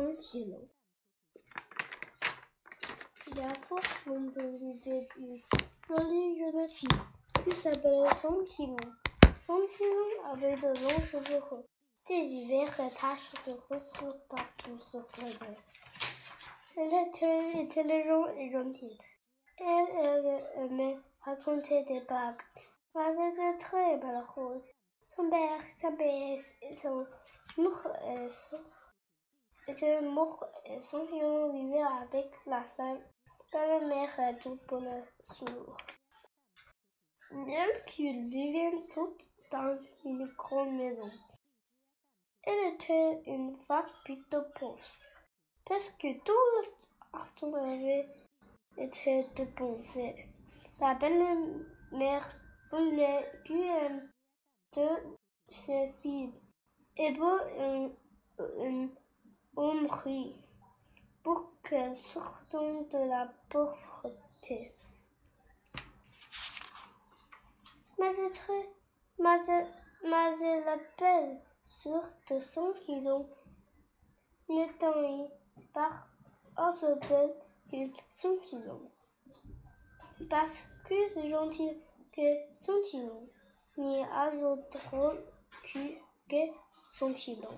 Y a fort longtemps vivait une jolie jeune fille qui s'appelait Santillon. Santillon avait de longs cheveux roux, des yeux verts et taches de rousseur partout sur sa tête. Elle était intelligente et gentille. Elle, aimait raconter des bagues. Elle était très malheureuse. Son père, sa mère étant morts et son, était et son fillon vivait avec la seule belle-mère et tout pour le sourd. Bien qu'ils vivaient tous dans une grande maison. Elle était une femme plutôt pauvre, parce que tout le argent avait été dépensé. La belle-mère voulait qu'une de ses filles ait un, un homme riche pour qu'elle sorte de la pauvreté. Mais elle appelle sur de son kilo n'étant pas aussi belle que son kilo. Parce que c'est gentil que son kilo, ni à drôle que son kilo.